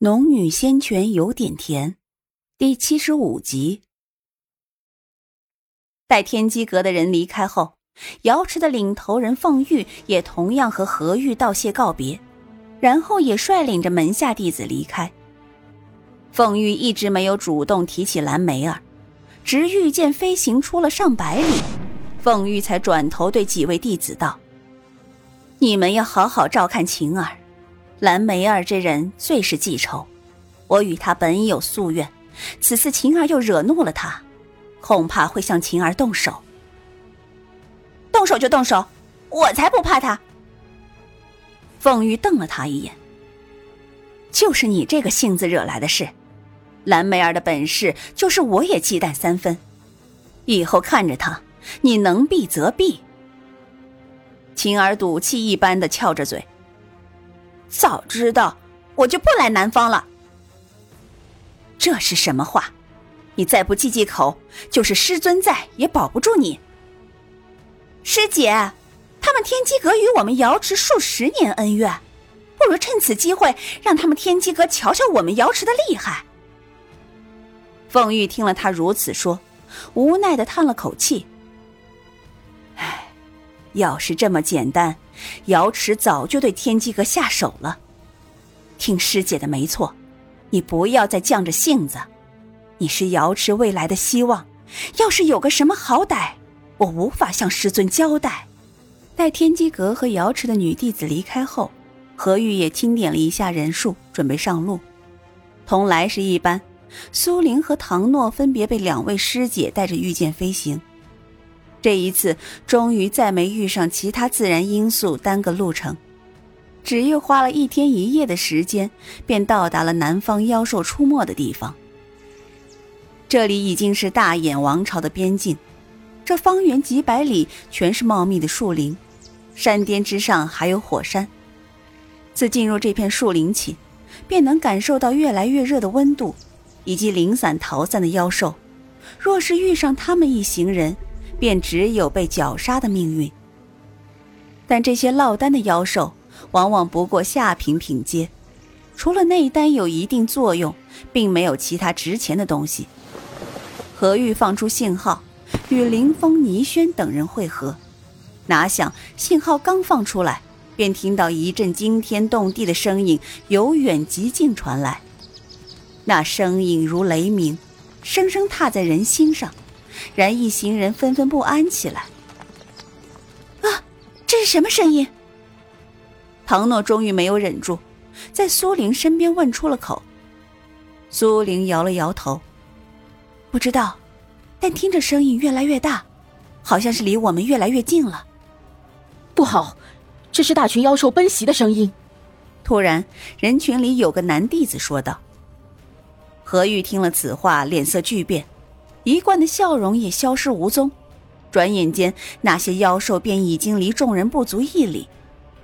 农女仙泉有点甜，第七十五集。待天机阁的人离开后，瑶池的领头人凤玉也同样和何玉道谢告别，然后也率领着门下弟子离开。凤玉一直没有主动提起蓝梅儿，直遇见飞行出了上百里，凤玉才转头对几位弟子道：“你们要好好照看晴儿。”蓝梅儿这人最是记仇，我与他本有夙愿，此次晴儿又惹怒了他，恐怕会向晴儿动手。动手就动手，我才不怕他。凤玉瞪了他一眼，就是你这个性子惹来的事。蓝梅儿的本事，就是我也忌惮三分。以后看着他，你能避则避。晴儿赌气一般的翘着嘴。早知道，我就不来南方了。这是什么话？你再不忌忌口，就是师尊在也保不住你。师姐，他们天机阁与我们瑶池数十年恩怨，不如趁此机会让他们天机阁瞧瞧我们瑶池的厉害。凤玉听了他如此说，无奈的叹了口气。要是这么简单。瑶池早就对天机阁下手了。听师姐的没错，你不要再犟着性子。你是瑶池未来的希望，要是有个什么好歹，我无法向师尊交代。待天机阁和瑶池的女弟子离开后，何玉也清点了一下人数，准备上路。同来时一般，苏玲和唐诺分别被两位师姐带着御剑飞行。这一次，终于再没遇上其他自然因素耽搁路程，只又花了一天一夜的时间，便到达了南方妖兽出没的地方。这里已经是大眼王朝的边境，这方圆几百里全是茂密的树林，山巅之上还有火山。自进入这片树林起，便能感受到越来越热的温度，以及零散逃散的妖兽。若是遇上他们一行人，便只有被绞杀的命运。但这些落单的妖兽，往往不过下品品阶，除了内丹有一定作用，并没有其他值钱的东西。何玉放出信号，与林峰、倪轩等人会合，哪想信号刚放出来，便听到一阵惊天动地的声音由远及近传来，那声音如雷鸣，声声踏在人心上。然一行人纷纷不安起来。啊，这是什么声音？唐诺终于没有忍住，在苏玲身边问出了口。苏玲摇了摇头，不知道，但听着声音越来越大，好像是离我们越来越近了。不好，这是大群妖兽奔袭的声音。突然，人群里有个男弟子说道。何玉听了此话，脸色巨变。一贯的笑容也消失无踪，转眼间，那些妖兽便已经离众人不足一里。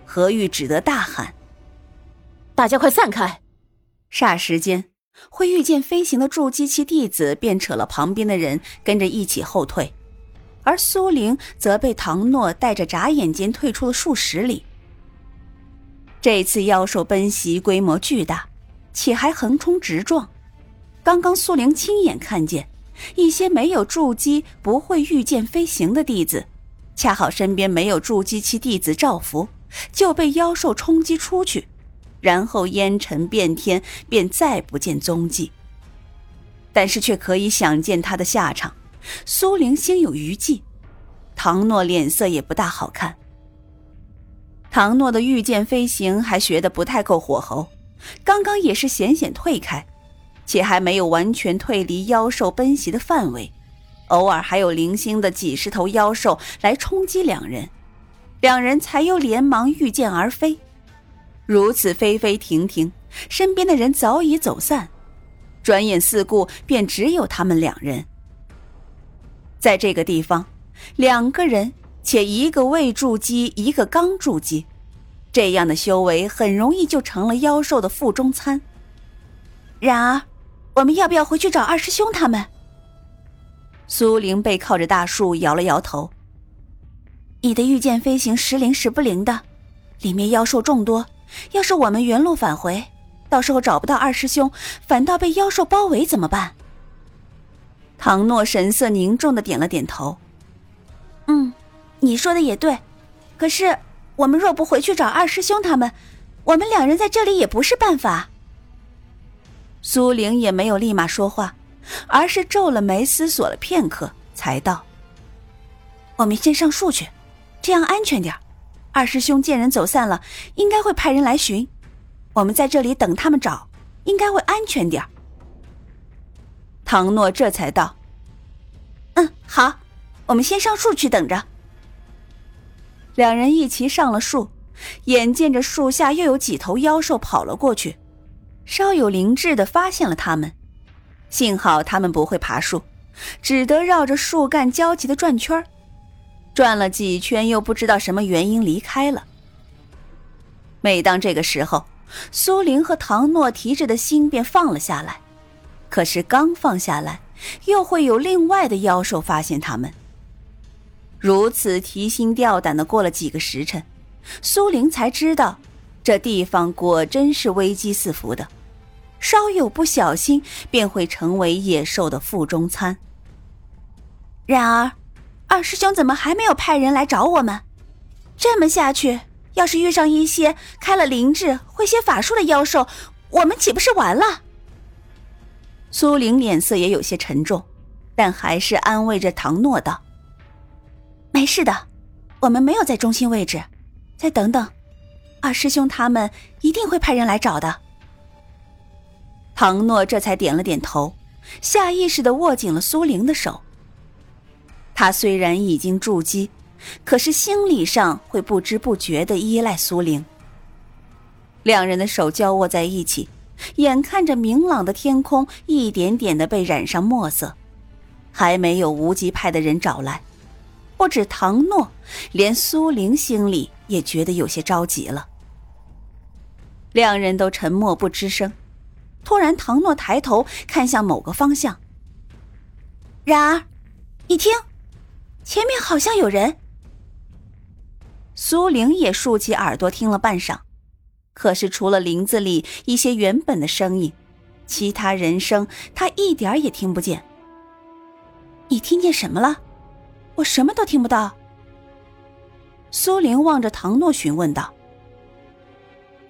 何玉只得大喊：“大家快散开！”霎时间，会御剑飞行的筑基期弟子便扯了旁边的人，跟着一起后退，而苏玲则被唐诺带着眨眼间退出了数十里。这次妖兽奔袭规模巨大，且还横冲直撞。刚刚苏玲亲眼看见。一些没有筑基、不会御剑飞行的弟子，恰好身边没有筑基期弟子照拂，就被妖兽冲击出去，然后烟尘遍天，便再不见踪迹。但是却可以想见他的下场。苏玲心有余悸，唐诺脸色也不大好看。唐诺的御剑飞行还学得不太够火候，刚刚也是险险退开。且还没有完全退离妖兽奔袭的范围，偶尔还有零星的几十头妖兽来冲击两人，两人才又连忙御剑而飞。如此飞飞停停，身边的人早已走散，转眼四顾便只有他们两人。在这个地方，两个人且一个未筑基，一个刚筑基，这样的修为很容易就成了妖兽的腹中餐。然而。我们要不要回去找二师兄他们？苏玲背靠着大树，摇了摇头。你的御剑飞行时灵时不灵的，里面妖兽众多。要是我们原路返回，到时候找不到二师兄，反倒被妖兽包围怎么办？唐诺神色凝重的点了点头。嗯，你说的也对。可是我们若不回去找二师兄他们，我们两人在这里也不是办法。苏玲也没有立马说话，而是皱了眉，思索了片刻，才道：“我们先上树去，这样安全点二师兄见人走散了，应该会派人来寻。”我们在这里等他们找，应该会安全点唐诺这才道：“嗯，好，我们先上树去等着。”两人一齐上了树，眼见着树下又有几头妖兽跑了过去，稍有灵智的发现了他们。幸好他们不会爬树，只得绕着树干焦急的转圈转了几圈又不知道什么原因离开了。每当这个时候。苏玲和唐诺提着的心便放了下来，可是刚放下来，又会有另外的妖兽发现他们。如此提心吊胆的过了几个时辰，苏玲才知道，这地方果真是危机四伏的，稍有不小心便会成为野兽的腹中餐。然而，二师兄怎么还没有派人来找我们？这么下去……要是遇上一些开了灵智、会些法术的妖兽，我们岂不是完了？苏玲脸色也有些沉重，但还是安慰着唐诺道：“没事的，我们没有在中心位置，再等等，二师兄他们一定会派人来找的。”唐诺这才点了点头，下意识的握紧了苏玲的手。他虽然已经筑基。可是心理上会不知不觉的依赖苏玲。两人的手交握在一起，眼看着明朗的天空一点点的被染上墨色，还没有无极派的人找来。不止唐诺，连苏玲心里也觉得有些着急了。两人都沉默不吱声。突然，唐诺抬头看向某个方向。然儿，你听，前面好像有人。苏玲也竖起耳朵听了半晌，可是除了林子里一些原本的声音，其他人声她一点也听不见。你听见什么了？我什么都听不到。苏玲望着唐诺询问道。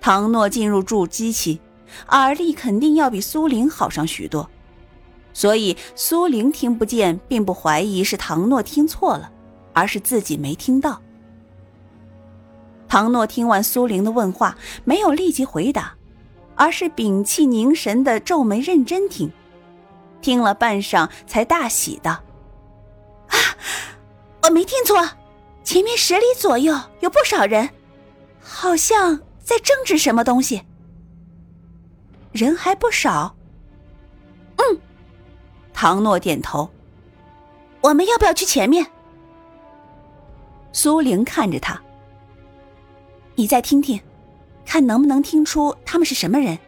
唐诺进入筑基期，耳力肯定要比苏玲好上许多，所以苏玲听不见，并不怀疑是唐诺听错了，而是自己没听到。唐诺听完苏玲的问话，没有立即回答，而是屏气凝神的皱眉认真听。听了半晌，才大喜道：“啊，我没听错，前面十里左右有不少人，好像在争执什么东西。人还不少。”嗯，唐诺点头。我们要不要去前面？苏玲看着他。你再听听，看能不能听出他们是什么人。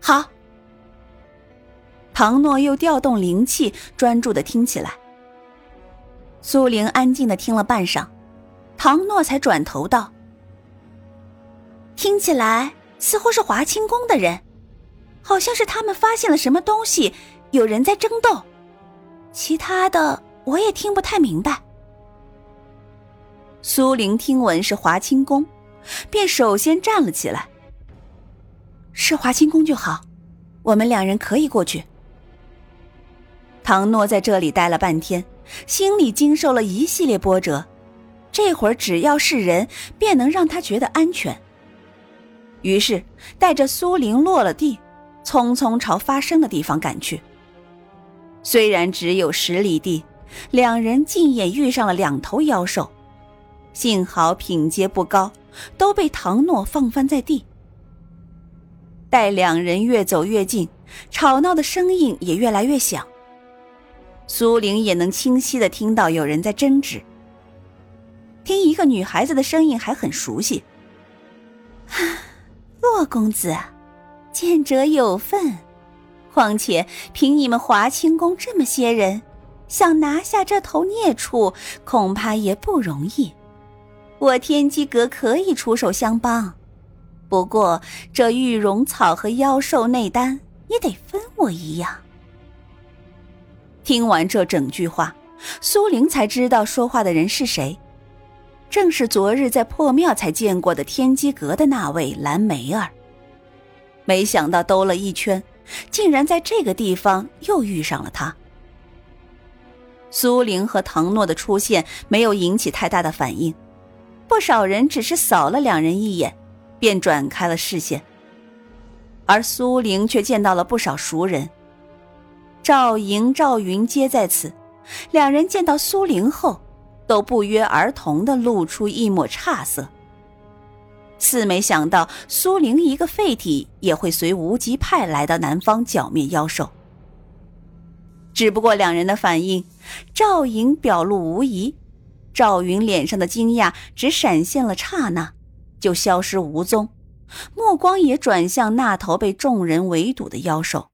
好，唐诺又调动灵气，专注的听起来。苏玲安静的听了半晌，唐诺才转头道：“听起来似乎是华清宫的人，好像是他们发现了什么东西，有人在争斗。其他的我也听不太明白。”苏玲听闻是华清宫，便首先站了起来。是华清宫就好，我们两人可以过去。唐诺在这里待了半天，心里经受了一系列波折，这会儿只要是人，便能让他觉得安全。于是带着苏玲落了地，匆匆朝发生的地方赶去。虽然只有十里地，两人竟也遇上了两头妖兽。幸好品阶不高，都被唐诺放翻在地。待两人越走越近，吵闹的声音也越来越响。苏玲也能清晰的听到有人在争执。听一个女孩子的声音还很熟悉。公子，见者有份。况且凭你们华清宫这么些人，想拿下这头孽畜，恐怕也不容易。我天机阁可以出手相帮，不过这玉容草和妖兽内丹也得分我一样。听完这整句话，苏玲才知道说话的人是谁，正是昨日在破庙才见过的天机阁的那位蓝梅儿。没想到兜了一圈，竟然在这个地方又遇上了他。苏玲和唐诺的出现没有引起太大的反应，不少人只是扫了两人一眼，便转开了视线。而苏玲却见到了不少熟人，赵莹、赵云皆在此。两人见到苏玲后，都不约而同的露出一抹诧色。次没想到苏玲一个废体也会随无极派来到南方剿灭妖兽。只不过两人的反应，赵颖表露无遗，赵云脸上的惊讶只闪现了刹那，就消失无踪，目光也转向那头被众人围堵的妖兽。